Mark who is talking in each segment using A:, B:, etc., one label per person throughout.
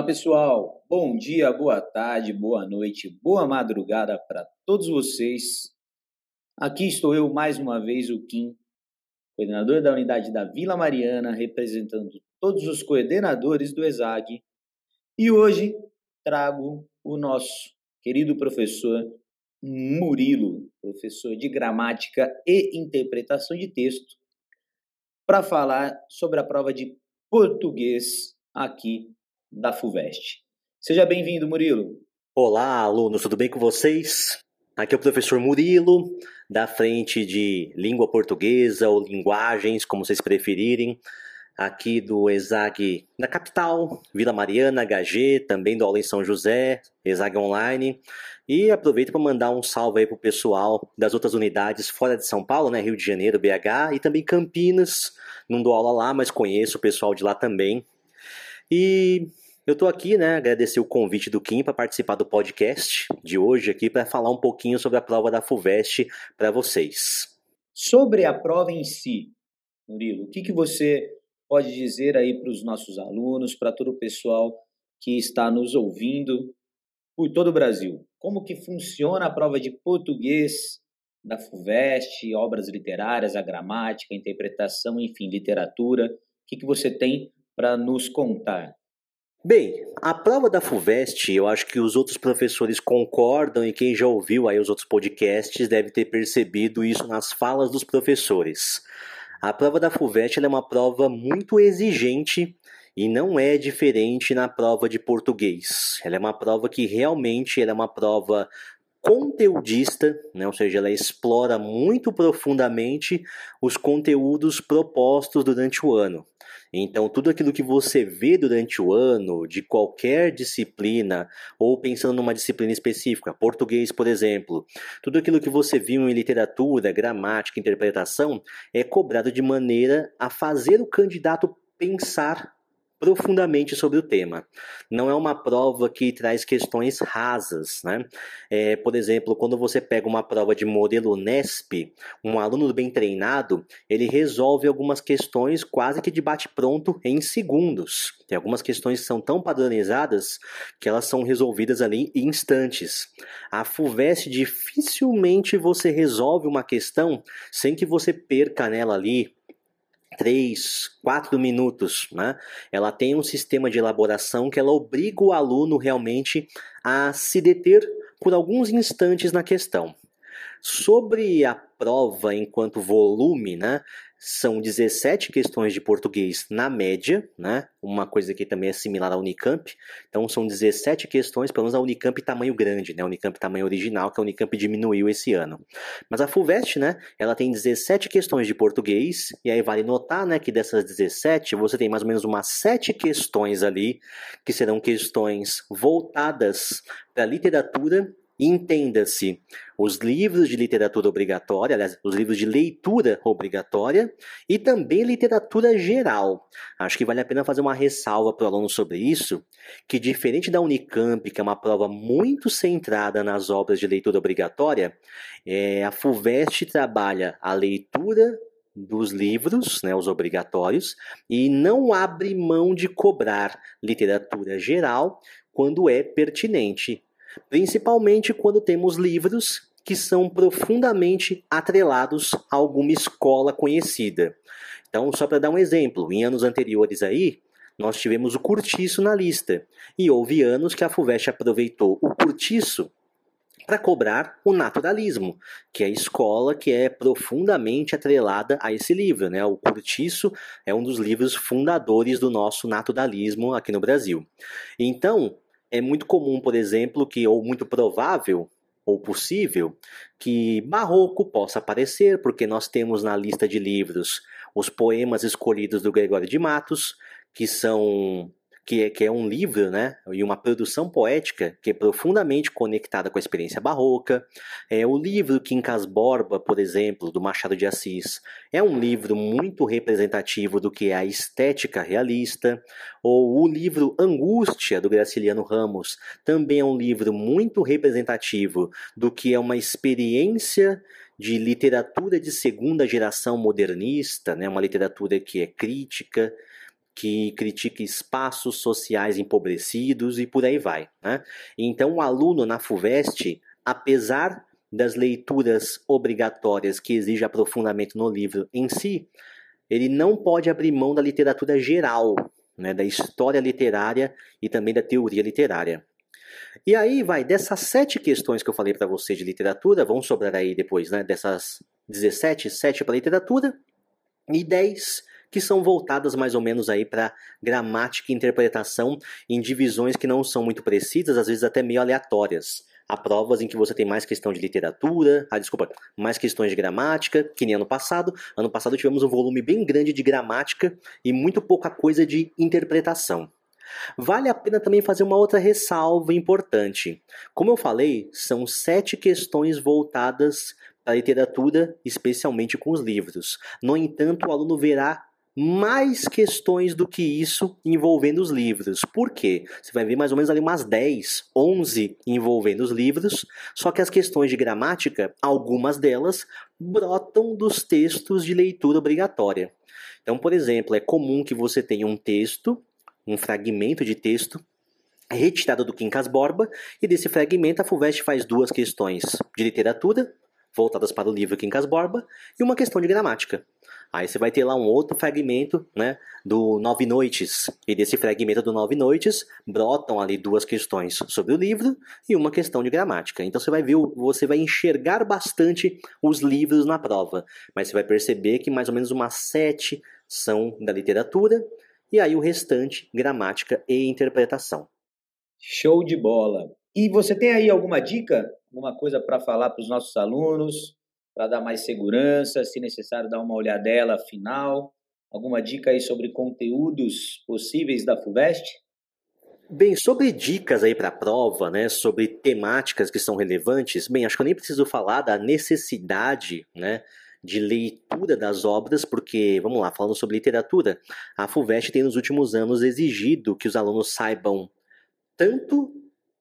A: Fala pessoal, bom dia, boa tarde, boa noite, boa madrugada para todos vocês. Aqui estou eu mais uma vez, o Kim, coordenador da unidade da Vila Mariana, representando todos os coordenadores do ESAG. E hoje trago o nosso querido professor Murilo, professor de gramática e interpretação de texto, para falar sobre a prova de português aqui da FUVEST. Seja bem-vindo, Murilo.
B: Olá, alunos, tudo bem com vocês? Aqui é o professor Murilo, da frente de língua portuguesa ou linguagens, como vocês preferirem, aqui do ESAG da capital, Vila Mariana, HG, também do aula em São José, ESAG Online. E aproveito para mandar um salve aí pro pessoal das outras unidades fora de São Paulo, né, Rio de Janeiro, BH e também Campinas. Não dou aula lá, mas conheço o pessoal de lá também. E eu estou aqui, né, agradecer o convite do Kim para participar do podcast de hoje aqui para falar um pouquinho sobre a prova da FUVEST para vocês.
A: Sobre a prova em si, Murilo, o que, que você pode dizer aí para os nossos alunos, para todo o pessoal que está nos ouvindo por todo o Brasil? Como que funciona a prova de português da FUVEST, obras literárias, a gramática, a interpretação, enfim, literatura? O que, que você tem para nos contar?
B: Bem, a prova da FUVEST, eu acho que os outros professores concordam e quem já ouviu aí os outros podcasts deve ter percebido isso nas falas dos professores. A prova da FUVEST é uma prova muito exigente e não é diferente na prova de português. Ela é uma prova que realmente é uma prova conteudista, né? ou seja, ela explora muito profundamente os conteúdos propostos durante o ano. Então, tudo aquilo que você vê durante o ano, de qualquer disciplina, ou pensando numa disciplina específica, português, por exemplo, tudo aquilo que você viu em literatura, gramática, interpretação, é cobrado de maneira a fazer o candidato pensar profundamente sobre o tema. Não é uma prova que traz questões rasas, né? É, por exemplo, quando você pega uma prova de modelo NESP, um aluno bem treinado, ele resolve algumas questões quase que de bate-pronto em segundos. Tem algumas questões que são tão padronizadas que elas são resolvidas ali em instantes. A FUVEST dificilmente você resolve uma questão sem que você perca nela ali 3, 4 minutos, né? Ela tem um sistema de elaboração que ela obriga o aluno realmente a se deter por alguns instantes na questão. Sobre a prova enquanto volume, né? São 17 questões de português na média, né? Uma coisa que também é similar à Unicamp. Então são 17 questões, pelo menos a Unicamp tamanho grande, né? A Unicamp tamanho original, que a Unicamp diminuiu esse ano. Mas a FUVEST, né? Ela tem 17 questões de português, e aí vale notar, né, que dessas 17, você tem mais ou menos umas 7 questões ali, que serão questões voltadas para literatura Entenda-se os livros de literatura obrigatória, aliás, os livros de leitura obrigatória e também literatura geral. Acho que vale a pena fazer uma ressalva para o aluno sobre isso, que diferente da Unicamp, que é uma prova muito centrada nas obras de leitura obrigatória, é, a FUVEST trabalha a leitura dos livros, né, os obrigatórios, e não abre mão de cobrar literatura geral quando é pertinente principalmente quando temos livros que são profundamente atrelados a alguma escola conhecida. Então, só para dar um exemplo, em anos anteriores aí, nós tivemos o curtiço na lista, e houve anos que a FUVEST aproveitou o curtiço para cobrar o naturalismo, que é a escola que é profundamente atrelada a esse livro. Né? O Curtiço é um dos livros fundadores do nosso naturalismo aqui no Brasil. Então, é muito comum, por exemplo, que ou muito provável ou possível que Barroco possa aparecer, porque nós temos na lista de livros os poemas escolhidos do Gregório de Matos, que são que é, que é um livro né, e uma produção poética que é profundamente conectada com a experiência barroca. É, o livro Quincas Borba, por exemplo, do Machado de Assis, é um livro muito representativo do que é a estética realista. Ou o livro Angústia, do Graciliano Ramos, também é um livro muito representativo do que é uma experiência de literatura de segunda geração modernista, né, uma literatura que é crítica, que critica espaços sociais empobrecidos e por aí vai. Né? Então, o aluno na FUVEST, apesar das leituras obrigatórias que exige aprofundamento no livro em si, ele não pode abrir mão da literatura geral, né, da história literária e também da teoria literária. E aí vai, dessas sete questões que eu falei para você de literatura, vão sobrar aí depois, né, dessas 17, sete para literatura e 10 que são voltadas mais ou menos aí para gramática e interpretação em divisões que não são muito precisas, às vezes até meio aleatórias. Há provas em que você tem mais questão de literatura, ah, desculpa, mais questões de gramática, que nem ano passado. Ano passado tivemos um volume bem grande de gramática e muito pouca coisa de interpretação. Vale a pena também fazer uma outra ressalva importante. Como eu falei, são sete questões voltadas para a literatura, especialmente com os livros. No entanto, o aluno verá mais questões do que isso envolvendo os livros. Por quê? Você vai ver mais ou menos ali umas 10, 11 envolvendo os livros, só que as questões de gramática, algumas delas brotam dos textos de leitura obrigatória. Então, por exemplo, é comum que você tenha um texto, um fragmento de texto retirado do Quincas Borba, e desse fragmento a FUVEST faz duas questões de literatura, voltadas para o livro Quincas Borba, e uma questão de gramática. Aí você vai ter lá um outro fragmento, né, do Nove Noites. E desse fragmento do Nove Noites brotam ali duas questões sobre o livro e uma questão de gramática. Então você vai ver, você vai enxergar bastante os livros na prova, mas você vai perceber que mais ou menos umas sete são da literatura e aí o restante gramática e interpretação.
A: Show de bola. E você tem aí alguma dica, alguma coisa para falar para os nossos alunos? para dar mais segurança, se necessário dar uma olhadela final. Alguma dica aí sobre conteúdos possíveis da FUVEST?
B: Bem, sobre dicas aí para a prova, né, sobre temáticas que são relevantes, bem, acho que eu nem preciso falar da necessidade, né, de leitura das obras, porque, vamos lá, falando sobre literatura, a FUVEST tem nos últimos anos exigido que os alunos saibam tanto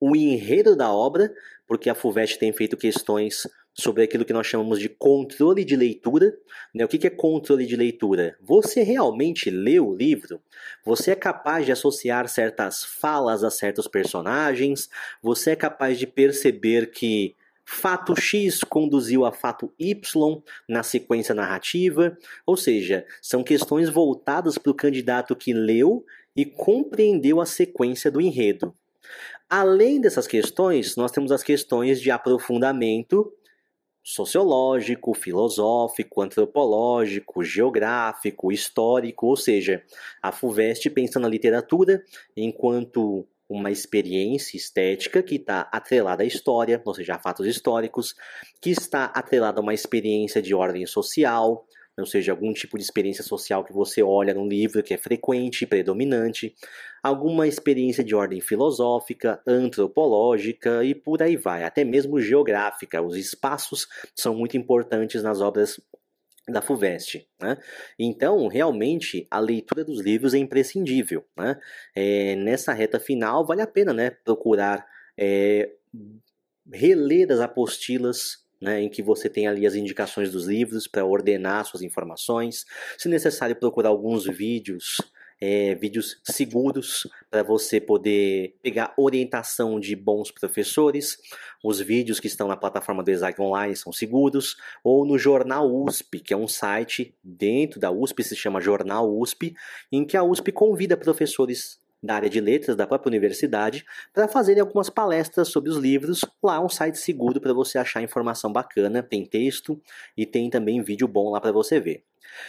B: o enredo da obra, porque a FUVEST tem feito questões sobre aquilo que nós chamamos de controle de leitura. Né? O que é controle de leitura? Você realmente lê o livro? Você é capaz de associar certas falas a certos personagens? Você é capaz de perceber que fato X conduziu a fato Y na sequência narrativa? Ou seja, são questões voltadas para o candidato que leu e compreendeu a sequência do enredo. Além dessas questões, nós temos as questões de aprofundamento sociológico, filosófico, antropológico, geográfico, histórico, ou seja, a FUVEST pensa na literatura enquanto uma experiência estética que está atrelada à história, ou seja, a fatos históricos, que está atrelada a uma experiência de ordem social, ou seja, algum tipo de experiência social que você olha num livro que é frequente e predominante, alguma experiência de ordem filosófica, antropológica e por aí vai, até mesmo geográfica. Os espaços são muito importantes nas obras da FUVEST. Né? Então, realmente, a leitura dos livros é imprescindível. Né? É, nessa reta final, vale a pena né, procurar é, reler as apostilas né, em que você tem ali as indicações dos livros para ordenar suas informações. Se necessário, procurar alguns vídeos, é, vídeos seguros para você poder pegar orientação de bons professores. Os vídeos que estão na plataforma do Exag Online são seguros, ou no Jornal USP, que é um site dentro da USP, se chama Jornal USP, em que a USP convida professores da área de letras da própria universidade para fazerem algumas palestras sobre os livros. Lá é um site seguro para você achar informação bacana, tem texto e tem também vídeo bom lá para você ver.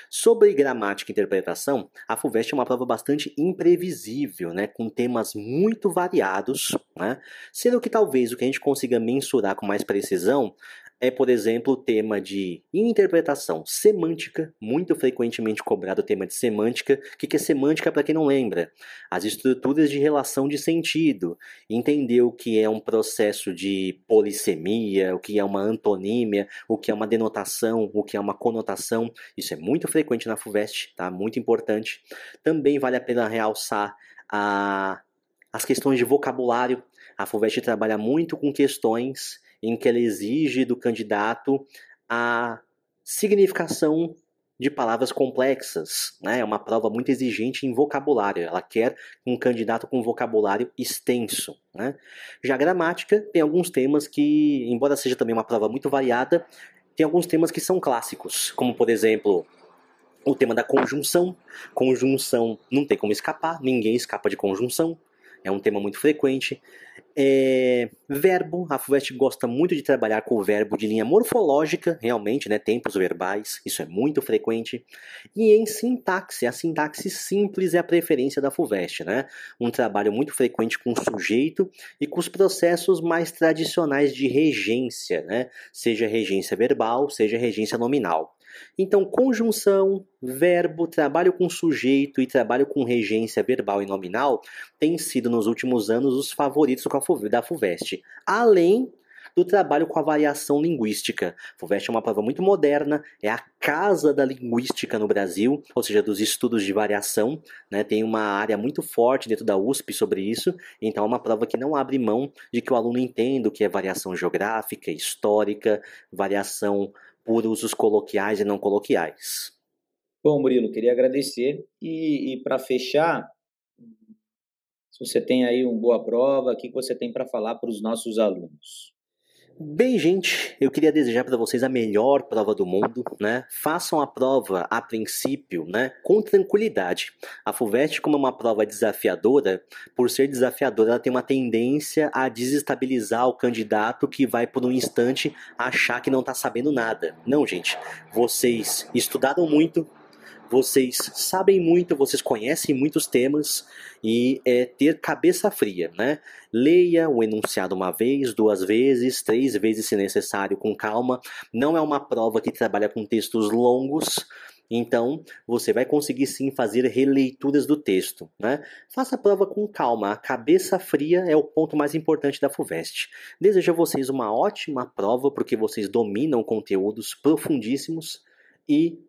B: Sobre gramática e interpretação, a FUVEST é uma prova bastante imprevisível, né, com temas muito variados, né, sendo que talvez o que a gente consiga mensurar com mais precisão é, por exemplo, o tema de interpretação semântica, muito frequentemente cobrado o tema de semântica. O que é semântica para quem não lembra? As estruturas de relação de sentido. Entender o que é um processo de polissemia, o que é uma antonímia, o que é uma denotação, o que é uma conotação. Isso é muito frequente na FUVEST, tá? Muito importante. Também vale a pena realçar a, as questões de vocabulário. A FUVEST trabalha muito com questões em que ela exige do candidato a significação de palavras complexas, né? É uma prova muito exigente em vocabulário. Ela quer um candidato com vocabulário extenso, né? Já a gramática tem alguns temas que, embora seja também uma prova muito variada, tem alguns temas que são clássicos, como por exemplo o tema da conjunção. Conjunção não tem como escapar, ninguém escapa de conjunção é um tema muito frequente. É, verbo, a FUVEST gosta muito de trabalhar com o verbo de linha morfológica, realmente, né, tempos verbais, isso é muito frequente. E em sintaxe, a sintaxe simples é a preferência da FUVEST, né? Um trabalho muito frequente com o sujeito e com os processos mais tradicionais de regência, né? Seja regência verbal, seja regência nominal. Então, conjunção, verbo, trabalho com sujeito e trabalho com regência verbal e nominal têm sido nos últimos anos os favoritos da FUVEST, além do trabalho com a variação linguística. A FUVEST é uma prova muito moderna, é a casa da linguística no Brasil, ou seja, dos estudos de variação. Né? Tem uma área muito forte dentro da USP sobre isso, então é uma prova que não abre mão de que o aluno entenda o que é variação geográfica, histórica, variação por usos coloquiais e não coloquiais.
A: Bom, Murilo, queria agradecer e, e para fechar, se você tem aí uma boa prova, o que você tem para falar para os nossos alunos?
B: Bem, gente, eu queria desejar para vocês a melhor prova do mundo, né? Façam a prova a princípio, né, com tranquilidade. A FUVEST, como é uma prova desafiadora, por ser desafiadora, ela tem uma tendência a desestabilizar o candidato que vai por um instante achar que não está sabendo nada. Não, gente, vocês estudaram muito, vocês sabem muito, vocês conhecem muitos temas e é ter cabeça fria, né? Leia o enunciado uma vez, duas vezes, três vezes se necessário, com calma. Não é uma prova que trabalha com textos longos, então, você vai conseguir sim fazer releituras do texto. Né? Faça a prova com calma. A cabeça fria é o ponto mais importante da FUVEST. Desejo a vocês uma ótima prova, porque vocês dominam conteúdos profundíssimos e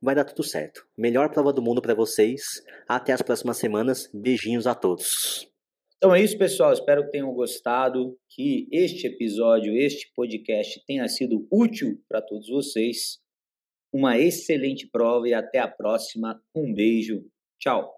B: vai dar tudo certo. Melhor prova do mundo para vocês. Até as próximas semanas. Beijinhos a todos.
A: Então é isso, pessoal. Espero que tenham gostado, que este episódio, este podcast tenha sido útil para todos vocês. Uma excelente prova e até a próxima. Um beijo. Tchau.